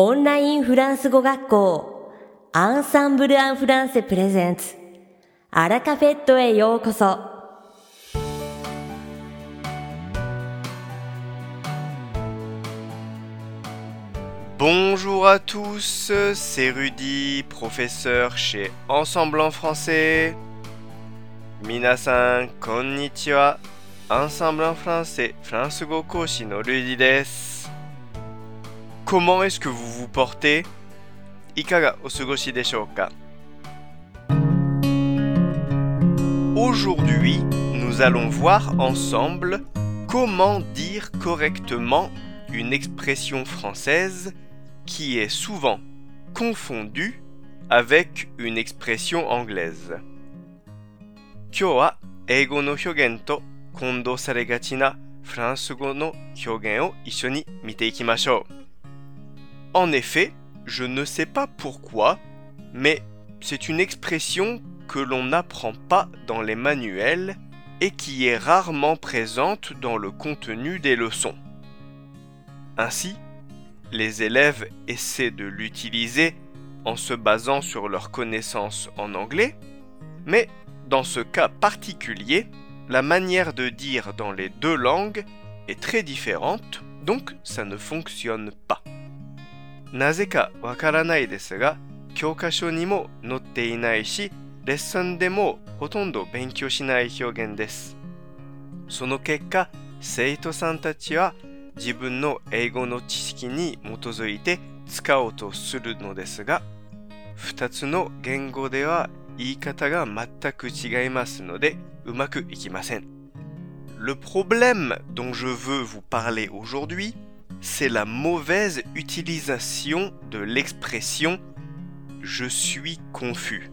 オンラインフランス語学校アンサンブル・アン・フランセプレゼンツアラカフェットへようこそ「Bonjour à tous, c'est Rudy, professeur chez Ensemble en français. 皆さん、こんにちは。Ensemble en français フランス語講師のルディです。comment est-ce que vous vous portez? Aujourd'hui, nous allons voir ensemble comment dire correctement une expression française qui est souvent confondue avec une expression anglaise en effet, je ne sais pas pourquoi, mais c'est une expression que l'on n'apprend pas dans les manuels et qui est rarement présente dans le contenu des leçons. Ainsi, les élèves essaient de l'utiliser en se basant sur leurs connaissances en anglais, mais dans ce cas particulier, la manière de dire dans les deux langues est très différente, donc ça ne fonctionne pas. なぜかわからないですが教科書にも載っていないしレッスンでもほとんど勉強しない表現です。その結果生徒さんたちは自分の英語の知識に基づいて使おうとするのですが2つの言語では言い方が全く違いますのでうまくいきません。Le problème dont je veux vous parler aujourd'hui c'est la mauvaise utilisation de l'expression je suis confus.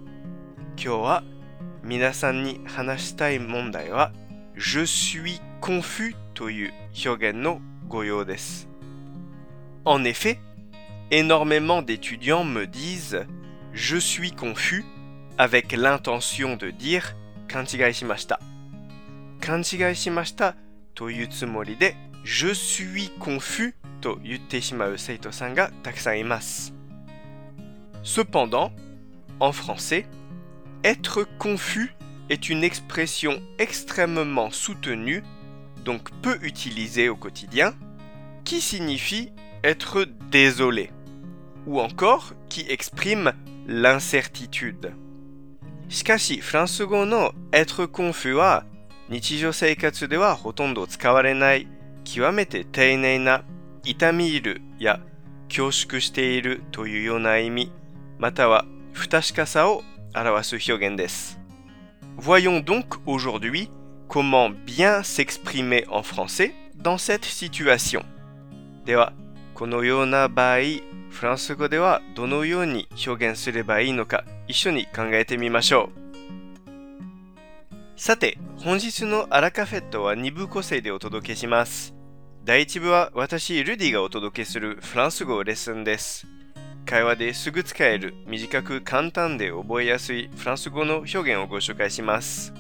Kyo minasan ni hanashitai mondai wa je suis confus toyu hyogen no goyo. En effet, énormément d'étudiants me disent je suis confus avec l'intention de dire kanchigai shimashita. Kanchigai shimashita toyu tsumori de je suis confus to yutte shimau seito-san ga takusan imasu. Cependant, en français, être confus est une expression extrêmement soutenue, donc peu utilisée au quotidien, qui signifie être désolé, ou encore qui exprime l'incertitude. Shikashi, フランス語の être confus は日常生活ではほとんど使われない 極めて丁寧な痛み入るや恐縮しているというような意味または不確かさを表す表現です。Voyons donc aujourd'hui comment bien s'exprimer en français dans cette situation. では、このような場合、フランス語ではどのように表現すればいいのか一緒に考えてみましょう。さて、本日のアラカフェットは2部構成でお届けします。第1部は私、ルディがお届けするフランス語レッスンです。会話ですぐ使える短く簡単で覚えやすいフランス語の表現をご紹介します。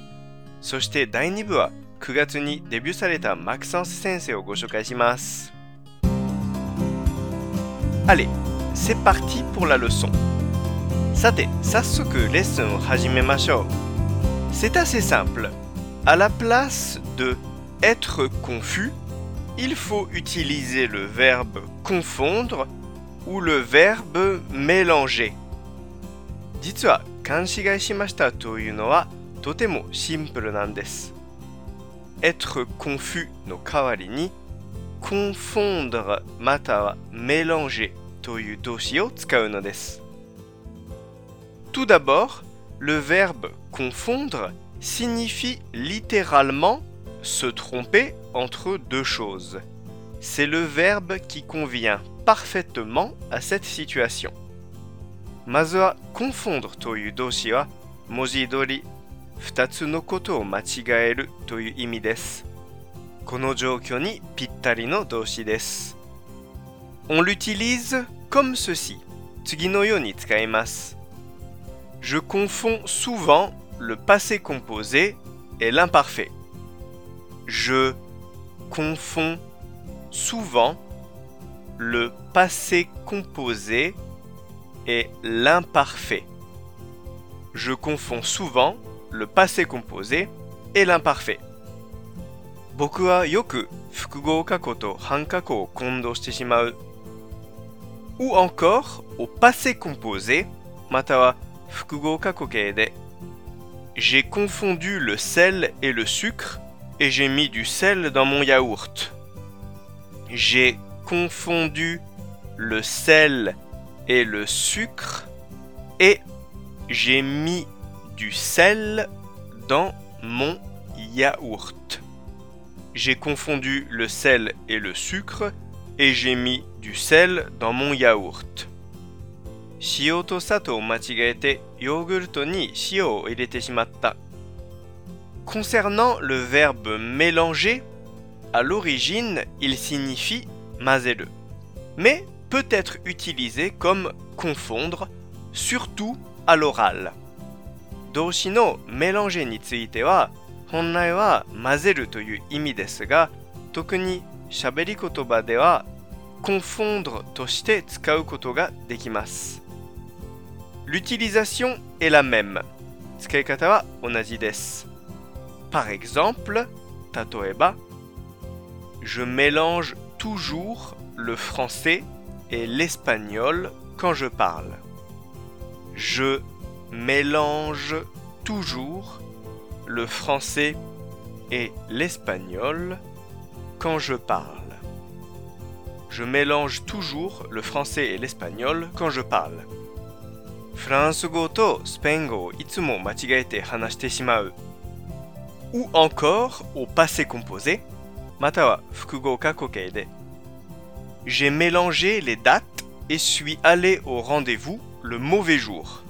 そして第2部は9月にデビューされたマクサンス先生をご紹介します。Allez, c'est parti pour la leçon. さて、早速レッスンを始めましょう。C'est assez simple. À la place de être confus, il faut utiliser le verbe confondre ou le verbe mélanger. 実は勘違いしましたというのはとてもシンプルなんです。être confus の代わりに confondre または mélanger という動詞を使うのです。Tout d'abord, le verbe confondre signifie littéralement se tromper entre deux choses. C'est le verbe qui convient parfaitement à cette situation. Mazua confondre toyu doshi wa mojidori futatsu no koto o machigaeru toyu imi desu. Kono joukyo ni pittari no doshi desu. On l'utilise comme ceci. Tsugi no yo ni. Je confonds souvent le passé composé et l'imparfait Je confonds souvent le passé composé et l'imparfait. Je confonds souvent le passé composé et l'imparfait. 僕はよく複合過去と半過去を混同してしまう。ou encore au passé composé または複合過去形で J'ai confondu le sel et le sucre et j'ai mis du sel dans mon yaourt. J'ai confondu le sel et le sucre et j'ai mis du sel dans mon yaourt. J'ai confondu le sel et le sucre et j'ai mis du sel dans mon yaourt. 塩と砂糖を間違えてヨーグルトに塩を入れてしまった。 Concernant le verbe mélanger, à l'origine, il signifie mazeru, mais peut être utilisé comme confondre, surtout à l'oral. 動詞のメランジェについては本来は混ぜるという意味ですが特に喋り言葉では confondre として使うことができます。L'utilisation est la même. 使い方は同じです。 Par exemple, 例えば Je mélange toujours le français et l'espagnol quand je parle. Je mélange toujours le français et l'espagnol quand je parle. Je mélange toujours le français et l'espagnol quand je parle. フランス語とスペイン語をいつも間違えて話してしまう。 ou encore au passé composé, matawa. J'ai mélangé les dates et suis allé au rendez-vous le mauvais jour.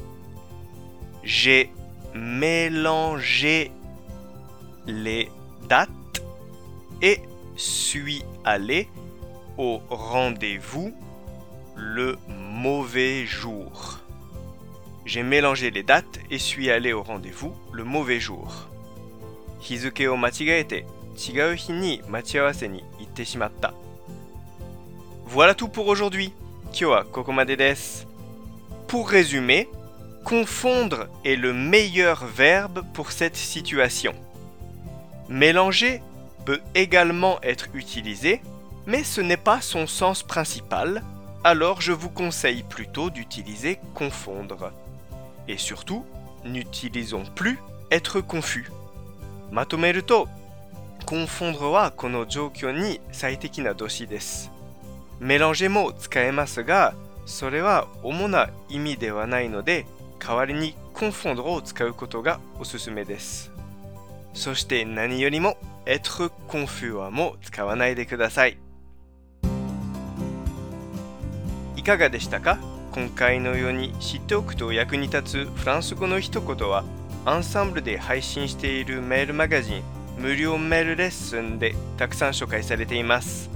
J'ai mélangé les dates et suis allé au rendez-vous le mauvais jour. J'ai mélangé les dates et suis allé au rendez-vous le mauvais jour. 日付を間違えて違う日に待ち合わせに行ってしまった。Voilà tout pour aujourd'hui. 今日はここまでです。Pour résumer, confondre est le meilleur verbe pour cette situation. Mélanger peut également être utilisé, mais ce n'est pas son sens principal, alors je vous conseille plutôt d'utiliser confondre. Et surtout, n'utilisons plus être confus. まとめると、confondre はこの状況に最適な動詞です。メランジェも使えますが、それは主な意味ではないので、代わりに confondre を使うことがおすすめです。そして何よりも être confus はも使わないでください。いかがでしたか？今回のように知っておくと役に立つフランス語の一言はアンサンブルで配信しているメールマガジン無料メールレッスンでたくさん紹介されています。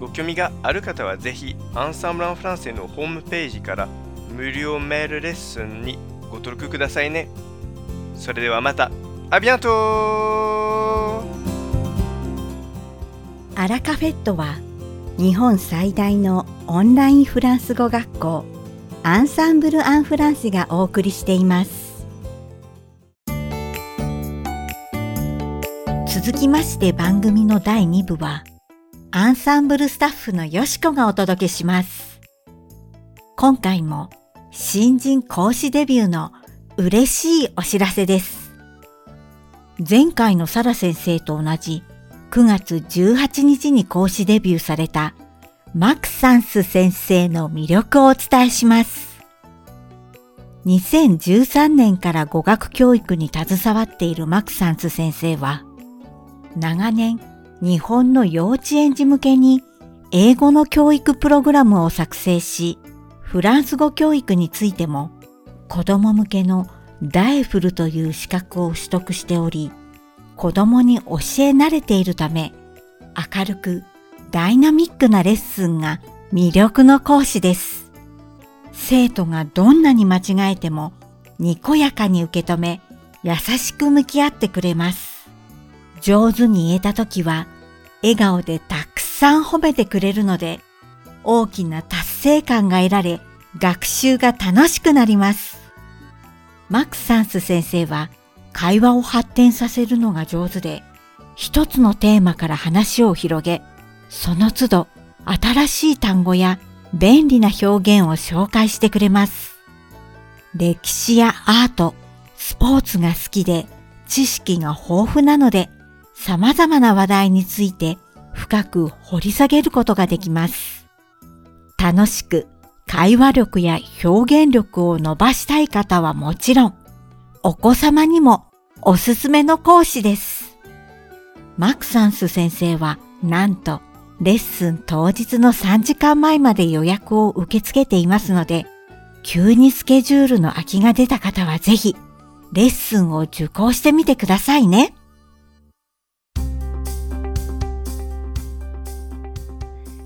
ご興味がある方はぜひアンサンブランフランセのホームページから無料メールレッスンにご登録くださいね。それではまた。アビアントアラカフェットは日本最大のオンラインフランス語学校アンサンブル・アン・フランセがお送りしています。続きまして番組の第2部は、アンサンブルスタッフのよしこがお届けします。今回も新人講師デビューの嬉しいお知らせです。前回のサラ先生と同じ9月18日に講師デビューされたマクサンス先生の魅力をお伝えします。2013年から語学教育に携わっているマクサンス先生は、長年日本の幼稚園児向けに英語の教育プログラムを作成し、フランス語教育についても子供向けのダエフルという資格を取得しており、子供に教え慣れているため、明るくダイナミックなレッスンが魅力の講師です。生徒がどんなに間違えてもにこやかに受け止め、優しく向き合ってくれます。上手に言えたときは、笑顔でたくさん褒めてくれるので、大きな達成感が得られ、学習が楽しくなります。マクサンス先生は会話を発展させるのが上手で、一つのテーマから話を広げ、その都度新しい単語や便利な表現を紹介してくれます。歴史やアート、スポーツが好きで知識が豊富なので様々な話題について深く掘り下げることができます。楽しく会話力や表現力を伸ばしたい方はもちろん、お子様にもおすすめの講師です。マクサンス先生はなんとレッスン当日の3時間前まで予約を受け付けていますので、急にスケジュールの空きが出た方はぜひ、レッスンを受講してみてくださいね。